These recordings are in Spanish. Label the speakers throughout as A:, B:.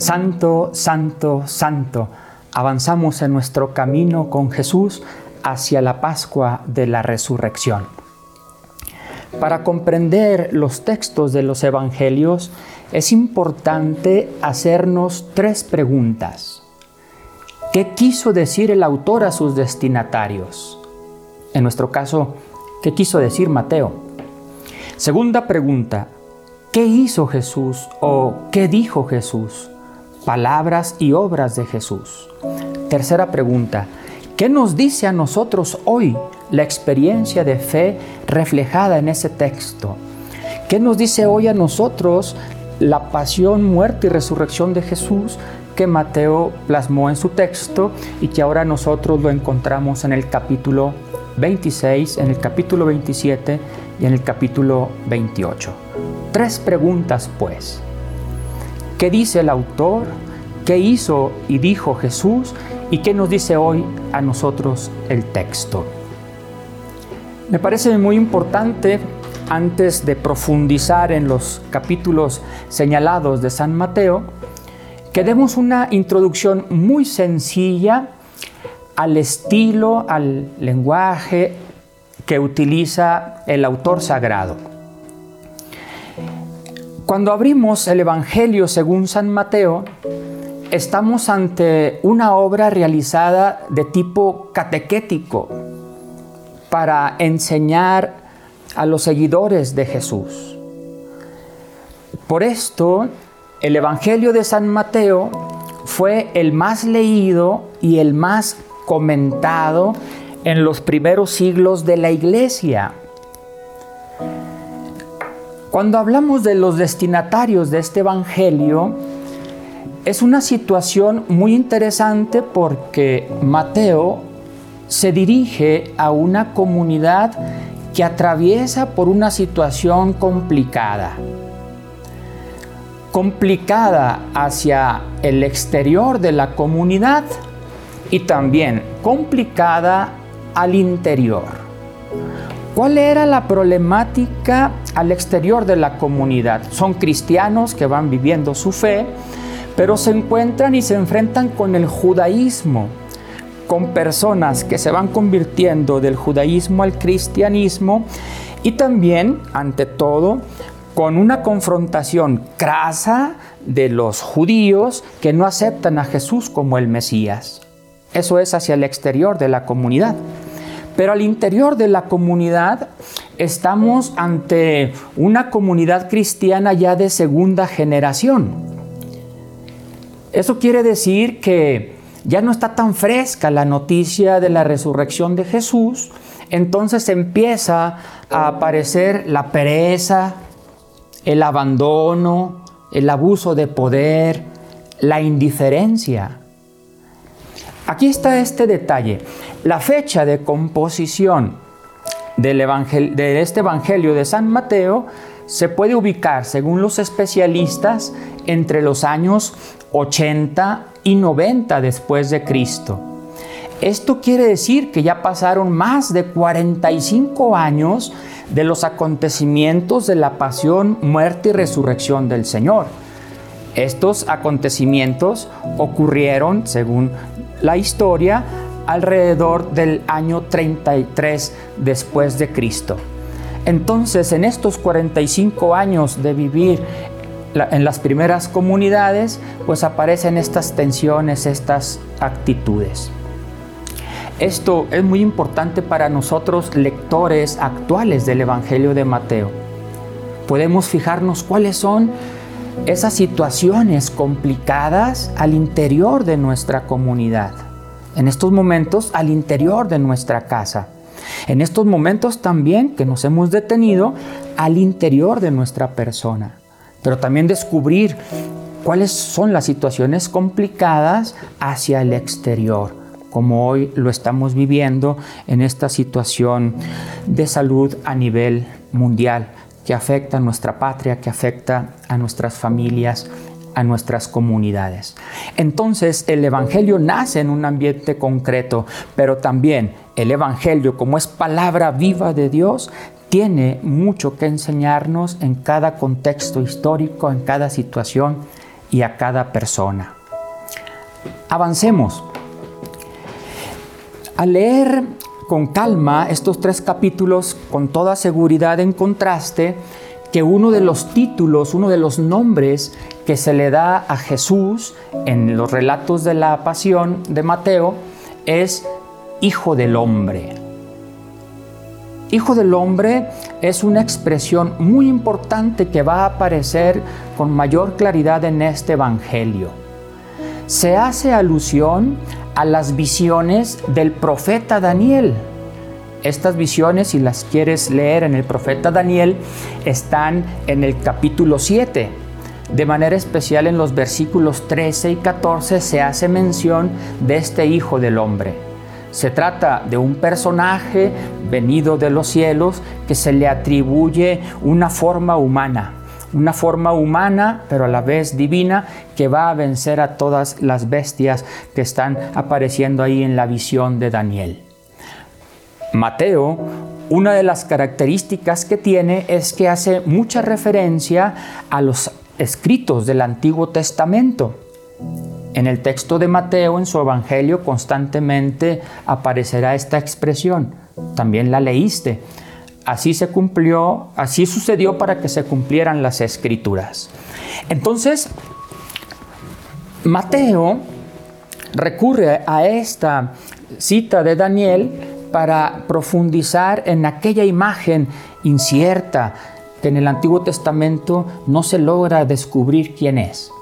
A: Santo, santo, santo, avanzamos en nuestro camino con Jesús hacia la Pascua de la Resurrección. Para comprender los textos de los Evangelios es importante hacernos tres preguntas. ¿Qué quiso decir el autor a sus destinatarios? En nuestro caso, ¿qué quiso decir Mateo? Segunda pregunta, ¿qué hizo Jesús o qué dijo Jesús? Palabras y obras de Jesús. Tercera pregunta, ¿qué nos dice a nosotros hoy la experiencia de fe reflejada en ese texto? ¿Qué nos dice hoy a nosotros la pasión, muerte y resurrección de Jesús que Mateo plasmó en su texto y que ahora nosotros lo encontramos en el capítulo 26, en el capítulo 27 y en el capítulo 28? Tres preguntas pues. ¿Qué dice el autor? ¿Qué hizo y dijo Jesús? ¿Y qué nos dice hoy a nosotros el texto? Me parece muy importante, antes de profundizar en los capítulos señalados de San Mateo, que demos una introducción muy sencilla al estilo, al lenguaje que utiliza el autor sagrado. Cuando abrimos el Evangelio según San Mateo, estamos ante una obra realizada de tipo catequético para enseñar a los seguidores de Jesús. Por esto, el Evangelio de San Mateo fue el más leído y el más comentado en los primeros siglos de la iglesia. Cuando hablamos de los destinatarios de este Evangelio, es una situación muy interesante porque Mateo se dirige a una comunidad que atraviesa por una situación complicada. Complicada hacia el exterior de la comunidad y también complicada al interior. ¿Cuál era la problemática al exterior de la comunidad? Son cristianos que van viviendo su fe, pero se encuentran y se enfrentan con el judaísmo, con personas que se van convirtiendo del judaísmo al cristianismo y también, ante todo, con una confrontación crasa de los judíos que no aceptan a Jesús como el Mesías. Eso es hacia el exterior de la comunidad. Pero al interior de la comunidad estamos ante una comunidad cristiana ya de segunda generación. Eso quiere decir que ya no está tan fresca la noticia de la resurrección de Jesús, entonces empieza a aparecer la pereza, el abandono, el abuso de poder, la indiferencia. Aquí está este detalle. La fecha de composición de este Evangelio de San Mateo se puede ubicar, según los especialistas, entre los años 80 y 90 después de Cristo. Esto quiere decir que ya pasaron más de 45 años de los acontecimientos de la pasión, muerte y resurrección del Señor. Estos acontecimientos ocurrieron, según la historia, alrededor del año 33 después de Cristo. Entonces, en estos 45 años de vivir en las primeras comunidades, pues aparecen estas tensiones, estas actitudes. Esto es muy importante para nosotros lectores actuales del Evangelio de Mateo. Podemos fijarnos cuáles son esas situaciones complicadas al interior de nuestra comunidad, en estos momentos al interior de nuestra casa, en estos momentos también que nos hemos detenido al interior de nuestra persona, pero también descubrir cuáles son las situaciones complicadas hacia el exterior como hoy lo estamos viviendo en esta situación de salud a nivel mundial que afecta a nuestra patria, que afecta a nuestras familias, a nuestras comunidades. Entonces el Evangelio nace en un ambiente concreto, pero también el Evangelio, como es palabra viva de Dios, tiene mucho que enseñarnos en cada contexto histórico, en cada situación y a cada persona. Avancemos. Al leer con calma estos tres capítulos, con toda seguridad en contraste, que uno de los títulos, uno de los nombres que se le da a Jesús en los relatos de la pasión de Mateo es Hijo del Hombre. Hijo del Hombre es una expresión muy importante que va a aparecer con mayor claridad en este Evangelio. Se hace alusión a las visiones del profeta Daniel. Estas visiones, si las quieres leer en el profeta Daniel, están en el capítulo 7. De manera especial en los versículos 13 y 14 se hace mención de este Hijo del Hombre. Se trata de un personaje venido de los cielos que se le atribuye una forma humana, una forma humana pero a la vez divina que va a vencer a todas las bestias que están apareciendo ahí en la visión de Daniel. Mateo, una de las características que tiene es que hace mucha referencia a los escritos del Antiguo Testamento. En el texto de Mateo, en su Evangelio, constantemente aparecerá esta expresión. También la leíste. Así se cumplió, así sucedió para que se cumplieran las escrituras. Entonces, Mateo recurre a esta cita de Daniel para profundizar en aquella imagen incierta que en el Antiguo Testamento no se logra descubrir quién es.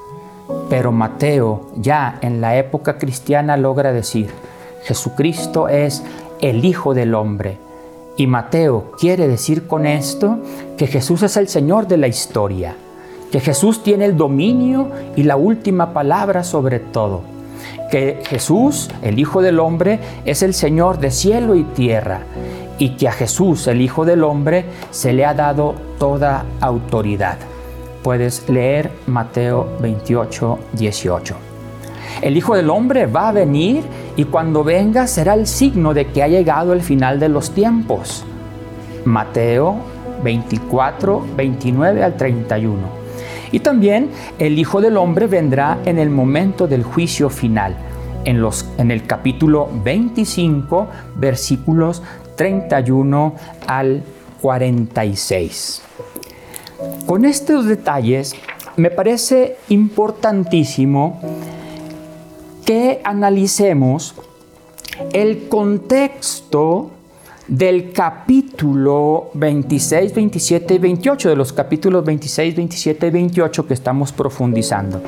A: Pero Mateo ya en la época cristiana logra decir, Jesucristo es el Hijo del Hombre. Y Mateo quiere decir con esto que Jesús es el Señor de la historia, que Jesús tiene el dominio y la última palabra sobre todo, que Jesús, el Hijo del Hombre, es el Señor de cielo y tierra, y que a Jesús, el Hijo del Hombre, se le ha dado toda autoridad puedes leer Mateo 28, 18. El Hijo del Hombre va a venir y cuando venga será el signo de que ha llegado el final de los tiempos. Mateo 24, 29 al 31. Y también el Hijo del Hombre vendrá en el momento del juicio final, en, los, en el capítulo 25, versículos 31 al 46. Con estos detalles me parece importantísimo que analicemos el contexto del capítulo 26, 27 y 28, de los capítulos 26, 27 y 28 que estamos profundizando.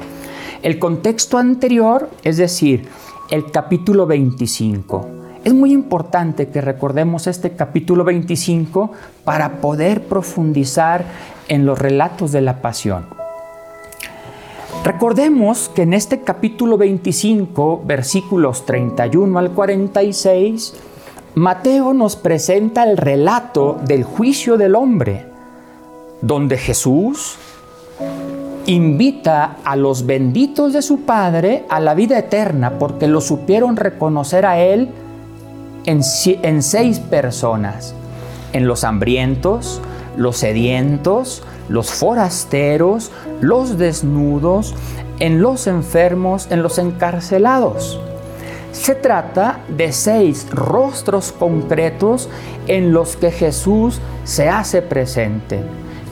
A: El contexto anterior, es decir, el capítulo 25. Es muy importante que recordemos este capítulo 25 para poder profundizar en los relatos de la pasión. Recordemos que en este capítulo 25, versículos 31 al 46, Mateo nos presenta el relato del juicio del hombre, donde Jesús invita a los benditos de su Padre a la vida eterna porque lo supieron reconocer a Él en, seis personas, en los hambrientos, los sedientos, los forasteros, los desnudos, en los enfermos, en los encarcelados. Se trata de seis rostros concretos en los que Jesús se hace presente.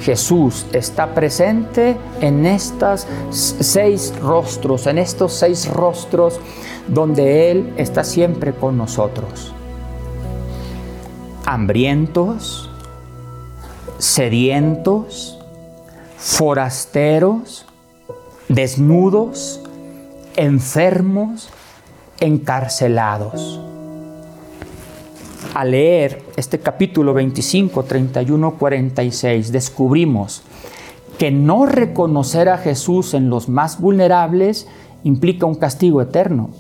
A: Jesús está presente en estos seis rostros, en estos seis rostros donde Él está siempre con nosotros. Hambrientos, sedientos, forasteros, desnudos, enfermos, encarcelados. Al leer este capítulo 25, 31, 46, descubrimos que no reconocer a Jesús en los más vulnerables implica un castigo eterno.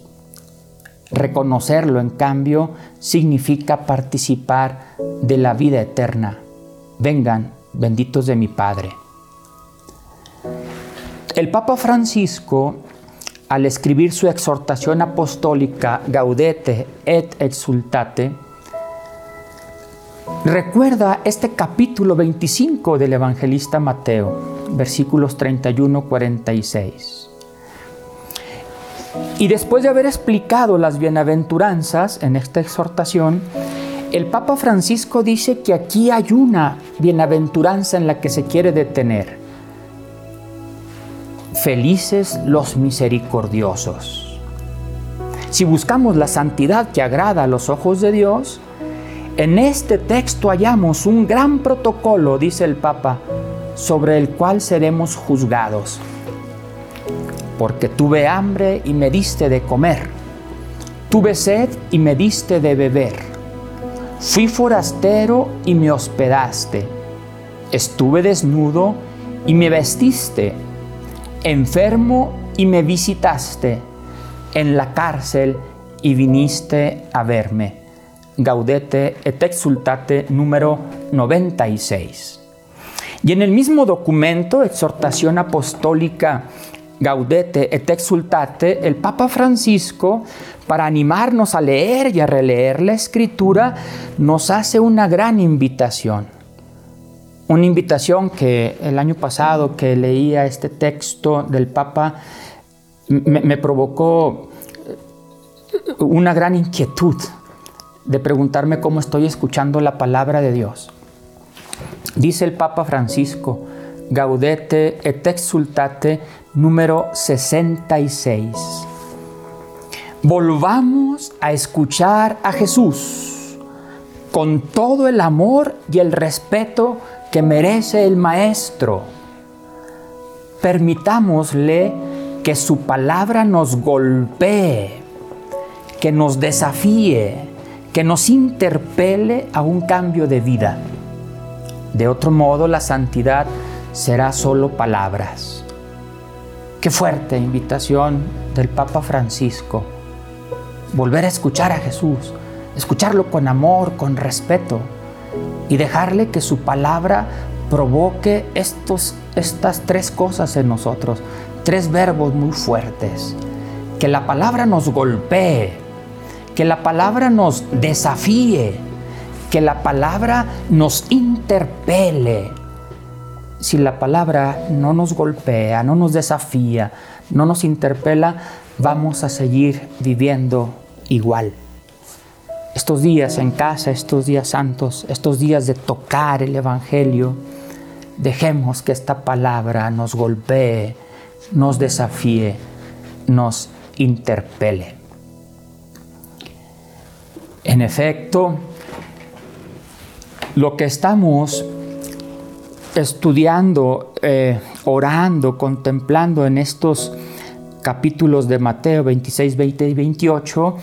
A: Reconocerlo, en cambio, significa participar de la vida eterna vengan, benditos de mi Padre. El Papa Francisco, al escribir su exhortación apostólica Gaudete et exultate, recuerda este capítulo 25 del evangelista Mateo, versículos 31-46. Y después de haber explicado las bienaventuranzas en esta exhortación, el Papa Francisco dice que aquí hay una bienaventuranza en la que se quiere detener. Felices los misericordiosos. Si buscamos la santidad que agrada a los ojos de Dios, en este texto hallamos un gran protocolo, dice el Papa, sobre el cual seremos juzgados. Porque tuve hambre y me diste de comer, tuve sed y me diste de beber, fui forastero y me hospedaste, estuve desnudo y me vestiste, enfermo y me visitaste, en la cárcel y viniste a verme. Gaudete et Exultate número 96. Y en el mismo documento, exhortación apostólica Gaudete et Exultate, el Papa Francisco, para animarnos a leer y a releer la escritura, nos hace una gran invitación. Una invitación que el año pasado que leía este texto del Papa me, provocó una gran inquietud de preguntarme cómo estoy escuchando la palabra de Dios. Dice el Papa Francisco, Gaudete et exultate número 66. Volvamos a escuchar a Jesús con todo el amor y el respeto que merece el Maestro. Permitámosle que su palabra nos golpee, que nos desafíe, que nos interpele a un cambio de vida. De otro modo, la santidad será solo palabras. Qué fuerte invitación del Papa Francisco. Volver a escuchar a Jesús, escucharlo con amor, con respeto y dejarle que su palabra provoque estos, estas tres cosas en nosotros, tres verbos muy fuertes. Que la palabra nos golpee, que la palabra nos desafíe, que la palabra nos interpele. Si la palabra no nos golpea, no nos desafía, no nos interpela, vamos a seguir viviendo igual. Estos días en casa, estos días santos, estos días de tocar el Evangelio, dejemos que esta palabra nos golpee, nos desafíe, nos interpele. En efecto, lo que estamos estudiando, eh, orando, contemplando en estos capítulos de Mateo 26, 20 y 28,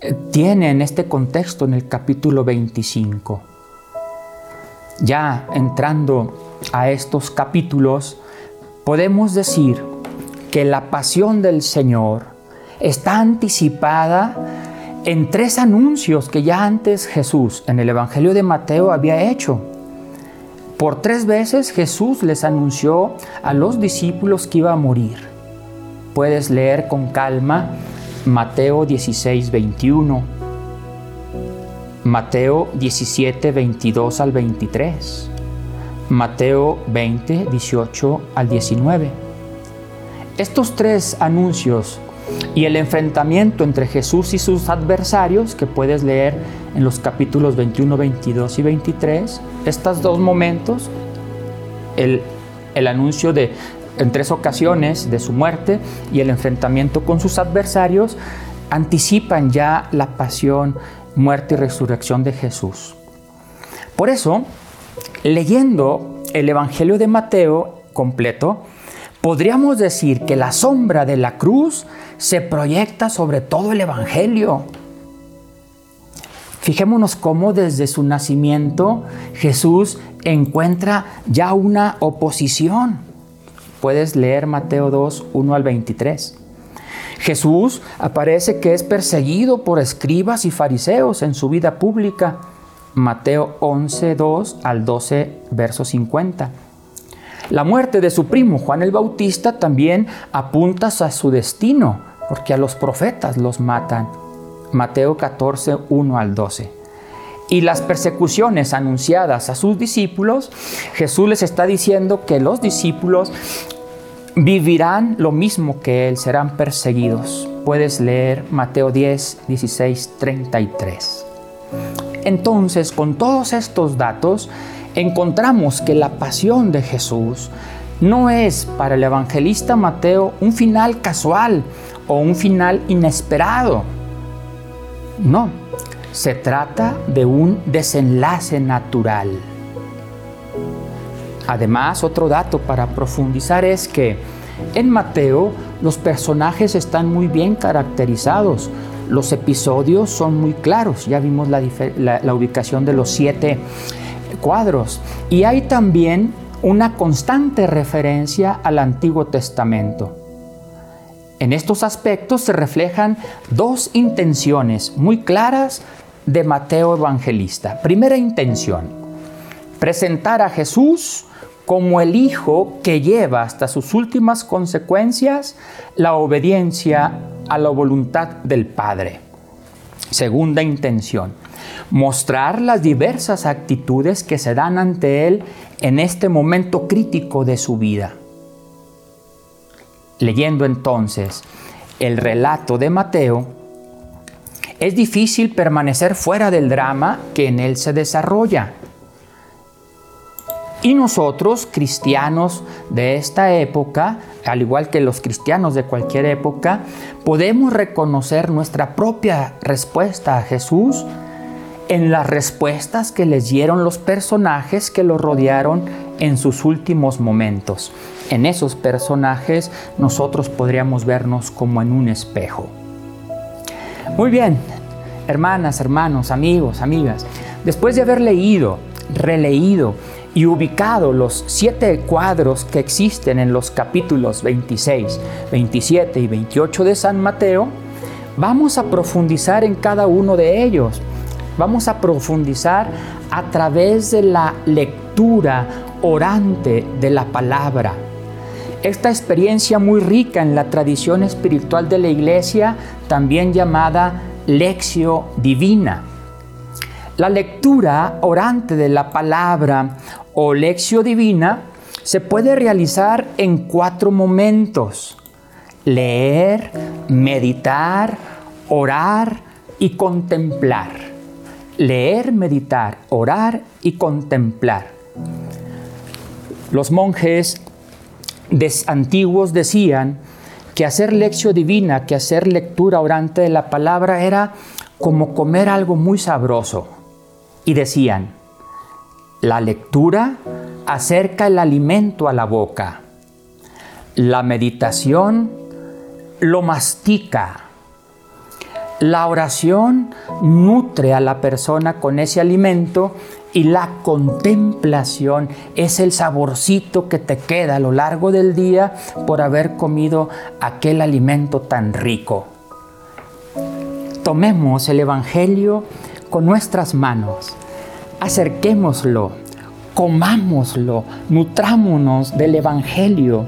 A: eh, tiene en este contexto en el capítulo 25. Ya entrando a estos capítulos, podemos decir que la pasión del Señor está anticipada en tres anuncios que ya antes Jesús en el Evangelio de Mateo había hecho. Por tres veces Jesús les anunció a los discípulos que iba a morir. Puedes leer con calma Mateo 16, 21, Mateo 17, 22 al 23, Mateo 20, 18 al 19. Estos tres anuncios y el enfrentamiento entre Jesús y sus adversarios, que puedes leer en los capítulos 21, 22 y 23, estos dos momentos, el, el anuncio de en tres ocasiones de su muerte y el enfrentamiento con sus adversarios, anticipan ya la pasión, muerte y resurrección de Jesús. Por eso, leyendo el Evangelio de Mateo completo, podríamos decir que la sombra de la cruz se proyecta sobre todo el Evangelio. Fijémonos cómo desde su nacimiento Jesús encuentra ya una oposición. Puedes leer Mateo 2, 1 al 23. Jesús aparece que es perseguido por escribas y fariseos en su vida pública. Mateo 11, 2 al 12, verso 50. La muerte de su primo Juan el Bautista también apunta a su destino, porque a los profetas los matan. Mateo 14, 1 al 12. Y las persecuciones anunciadas a sus discípulos, Jesús les está diciendo que los discípulos vivirán lo mismo que Él, serán perseguidos. Puedes leer Mateo 10, 16, 33. Entonces, con todos estos datos, encontramos que la pasión de Jesús no es para el evangelista Mateo un final casual o un final inesperado. No, se trata de un desenlace natural. Además, otro dato para profundizar es que en Mateo los personajes están muy bien caracterizados, los episodios son muy claros, ya vimos la, ubicación de los siete y hay también una constante referencia al Antiguo Testamento. En estos aspectos se reflejan dos intenciones muy claras de Mateo Evangelista. Primera intención, presentar a Jesús como el Hijo que lleva hasta sus últimas consecuencias la obediencia a la voluntad del Padre. Segunda intención, mostrar las diversas actitudes que se dan ante Él en este momento crítico de su vida. Leyendo entonces el relato de Mateo, es difícil permanecer fuera del drama que en él se desarrolla. Y nosotros, cristianos de esta época, al igual que los cristianos de cualquier época, podemos reconocer nuestra propia respuesta a Jesús en las respuestas que les dieron los personajes que lo rodearon en sus últimos momentos. En esos personajes nosotros podríamos vernos como en un espejo. Muy bien, hermanas, hermanos, amigos, amigas, después de haber leído, releído y ubicado los siete cuadros que existen en los capítulos 26, 27 y 28 de San Mateo, vamos a profundizar en cada uno de ellos. Vamos a profundizar a través de la lectura orante de la palabra. Esta experiencia muy rica en la tradición espiritual de la iglesia, también llamada lección divina. La lectura orante de la palabra o lección divina se puede realizar en cuatro momentos. Leer, meditar, orar y contemplar. Leer, meditar, orar y contemplar. Los monjes antiguos decían que hacer lección divina, que hacer lectura orante de la palabra era como comer algo muy sabroso. Y decían, la lectura acerca el alimento a la boca. La meditación lo mastica. La oración nutre a la persona con ese alimento y la contemplación es el saborcito que te queda a lo largo del día por haber comido aquel alimento tan rico. Tomemos el Evangelio con nuestras manos acerquémoslo, comámoslo, nutrámonos del Evangelio,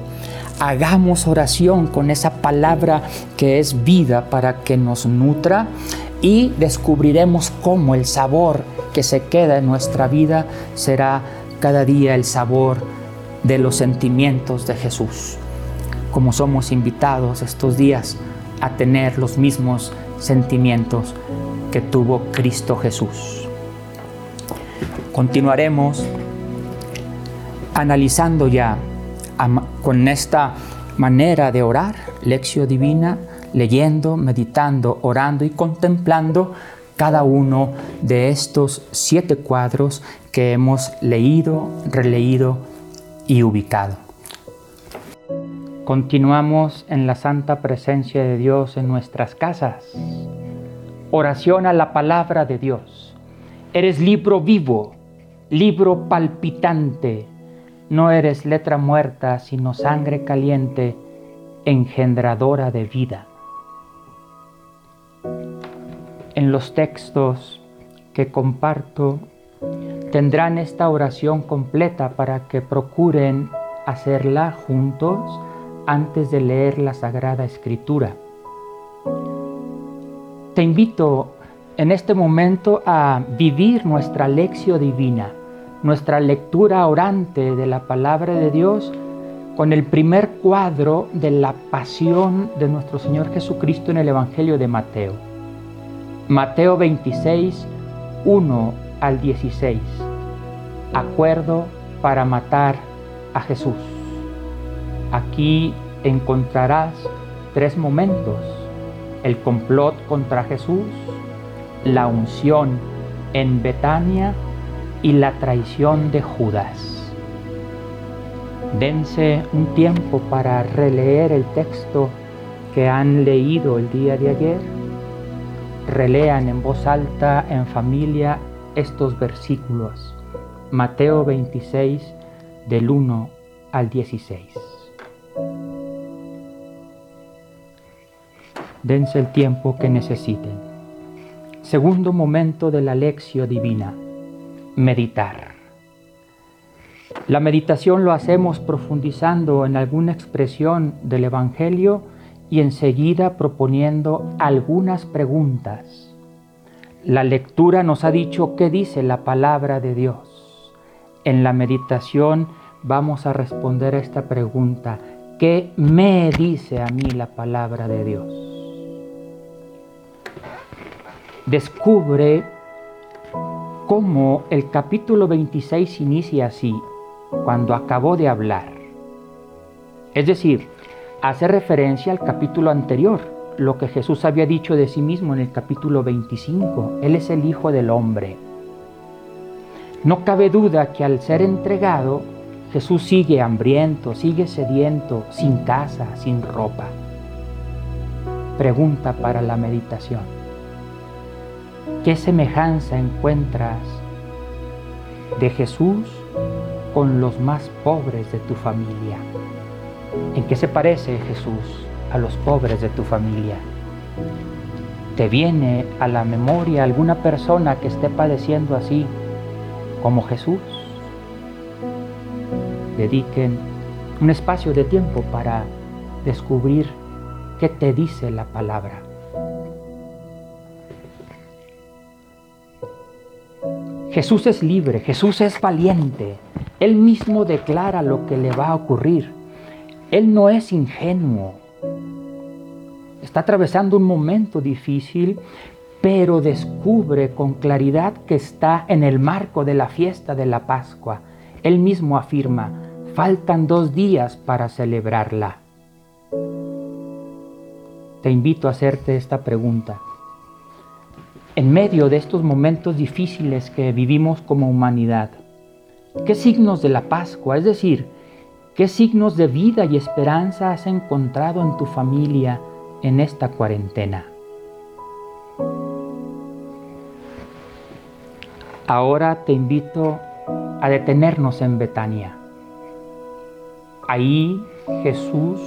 A: hagamos oración con esa palabra que es vida para que nos nutra y descubriremos cómo el sabor que se queda en nuestra vida será cada día el sabor de los sentimientos de Jesús. Como somos invitados estos días a tener los mismos sentimientos que tuvo Cristo Jesús. Continuaremos analizando ya con esta manera de orar, lección divina, leyendo, meditando, orando y contemplando cada uno de estos siete cuadros que hemos leído, releído y ubicado. Continuamos en la santa presencia de Dios en nuestras casas. Oración a la palabra de Dios. Eres libro vivo libro palpitante, no eres letra muerta, sino sangre caliente, engendradora de vida. En los textos que comparto tendrán esta oración completa para que procuren hacerla juntos antes de leer la Sagrada Escritura. Te invito en este momento a vivir nuestra lección divina, nuestra lectura orante de la palabra de Dios con el primer cuadro de la pasión de nuestro Señor Jesucristo en el Evangelio de Mateo. Mateo 26, 1 al 16. Acuerdo para matar a Jesús. Aquí encontrarás tres momentos. El complot contra Jesús, la unción en Betania y la traición de Judas. Dense un tiempo para releer el texto que han leído el día de ayer. Relean en voz alta, en familia, estos versículos. Mateo 26, del 1 al 16. Dense el tiempo que necesiten. Segundo momento de la lección divina, meditar. La meditación lo hacemos profundizando en alguna expresión del Evangelio y enseguida proponiendo algunas preguntas. La lectura nos ha dicho qué dice la palabra de Dios. En la meditación vamos a responder a esta pregunta. ¿Qué me dice a mí la palabra de Dios? Descubre cómo el capítulo 26 inicia así cuando acabó de hablar. Es decir, hace referencia al capítulo anterior, lo que Jesús había dicho de sí mismo en el capítulo 25. Él es el Hijo del Hombre. No cabe duda que al ser entregado, Jesús sigue hambriento, sigue sediento, sin casa, sin ropa. Pregunta para la meditación. ¿Qué semejanza encuentras de Jesús con los más pobres de tu familia. ¿En qué se parece Jesús a los pobres de tu familia? ¿Te viene a la memoria alguna persona que esté padeciendo así como Jesús? Dediquen un espacio de tiempo para descubrir qué te dice la palabra. Jesús es libre, Jesús es valiente, Él mismo declara lo que le va a ocurrir. Él no es ingenuo. Está atravesando un momento difícil, pero descubre con claridad que está en el marco de la fiesta de la Pascua. Él mismo afirma, faltan dos días para celebrarla. Te invito a hacerte esta pregunta en medio de estos momentos difíciles que vivimos como humanidad? ¿Qué signos de la Pascua, es decir, qué signos de vida y esperanza has encontrado en tu familia en esta cuarentena? Ahora te invito a detenernos en Betania. Ahí Jesús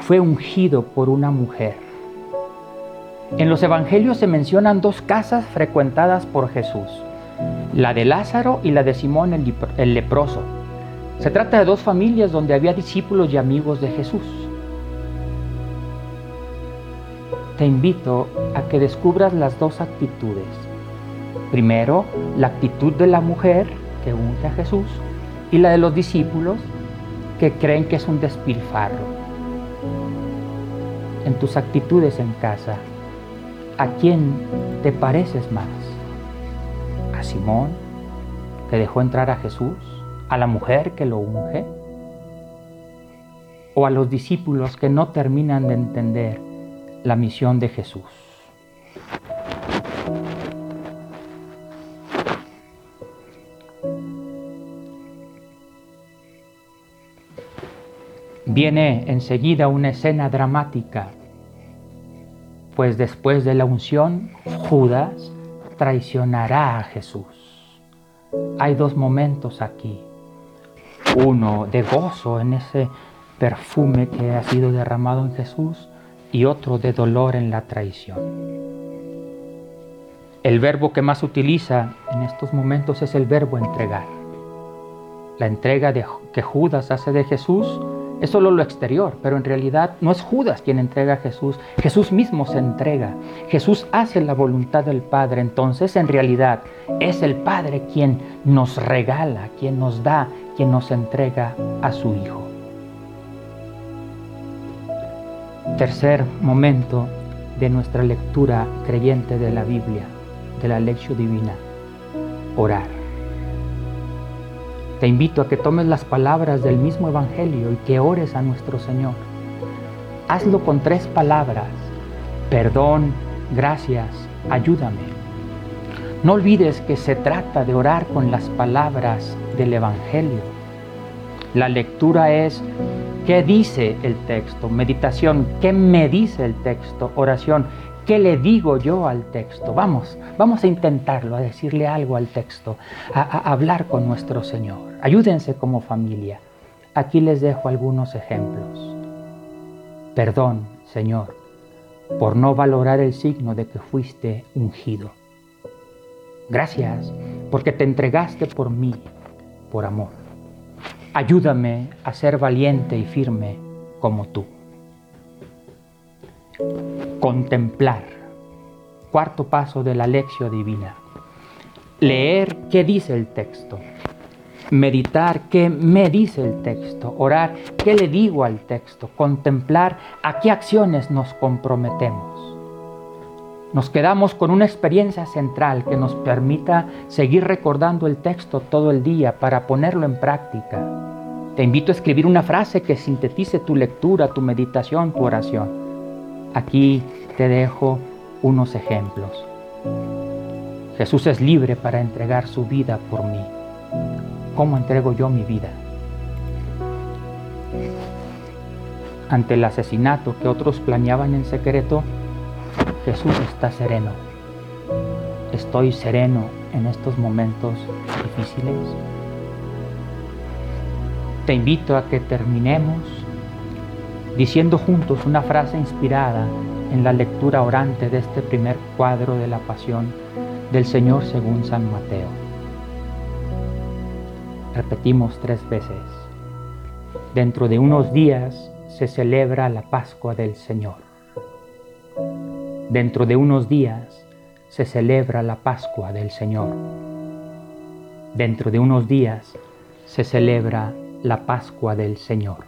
A: fue ungido por una mujer en los evangelios se mencionan dos casas frecuentadas por Jesús, la de Lázaro y la de Simón el, leproso. Se trata de dos familias donde había discípulos y amigos de Jesús. Te invito a que descubras las dos actitudes. Primero, la actitud de la mujer que unge a Jesús y la de los discípulos que creen que es un despilfarro. En tus actitudes en casa, ¿A quién te pareces más? ¿A Simón, que dejó entrar a Jesús? ¿A la mujer que lo unge? ¿O a los discípulos que no terminan de entender la misión de Jesús? Viene enseguida una escena dramática pues después de la unción, Judas traicionará a Jesús. Hay dos momentos aquí. Uno de gozo en ese perfume que ha sido derramado en Jesús y otro de dolor en la traición. El verbo que más utiliza en estos momentos es el verbo entregar. La entrega que Judas hace de Jesús es solo lo exterior, pero en realidad no es Judas quien entrega a Jesús, Jesús mismo se entrega, Jesús hace la voluntad del Padre, entonces en realidad es el Padre quien nos regala, quien nos da, quien nos entrega a su Hijo. Tercer momento de nuestra lectura creyente de la Biblia, de la lección divina, orar. Te invito a que tomes las palabras del mismo Evangelio y que ores a nuestro Señor. Hazlo con tres palabras, perdón, gracias, ayúdame. No olvides que se trata de orar con las palabras del Evangelio. La lectura es qué dice el texto, meditación, qué me dice el texto, oración, qué le digo yo al texto. Vamos, vamos a intentarlo, a decirle algo al texto, a, hablar con nuestro Señor. Ayúdense como familia. Aquí les dejo algunos ejemplos. Perdón, Señor, por no valorar el signo de que fuiste ungido. Gracias porque te entregaste por mí, por amor. Ayúdame a ser valiente y firme como tú. Contemplar. Cuarto paso de la lección divina. Leer qué dice el texto. Meditar qué me dice el texto. Orar qué le digo al texto. Contemplar a qué acciones nos comprometemos nos quedamos con una experiencia central que nos permita seguir recordando el texto todo el día para ponerlo en práctica. Te invito a escribir una frase que sintetice tu lectura, tu meditación, tu oración. Aquí te dejo unos ejemplos. Jesús es libre para entregar su vida por mí. ¿Cómo entrego yo mi vida? Ante el asesinato que otros planeaban en secreto, Jesús está sereno. ¿Estoy sereno en estos momentos difíciles? Te invito a que terminemos diciendo juntos una frase inspirada en la lectura orante de este primer cuadro de la pasión del Señor según San Mateo. Repetimos tres veces. Dentro de unos días se celebra la Pascua del Señor. Dentro de unos días se celebra la Pascua del Señor. Dentro de unos días se celebra la Pascua del Señor.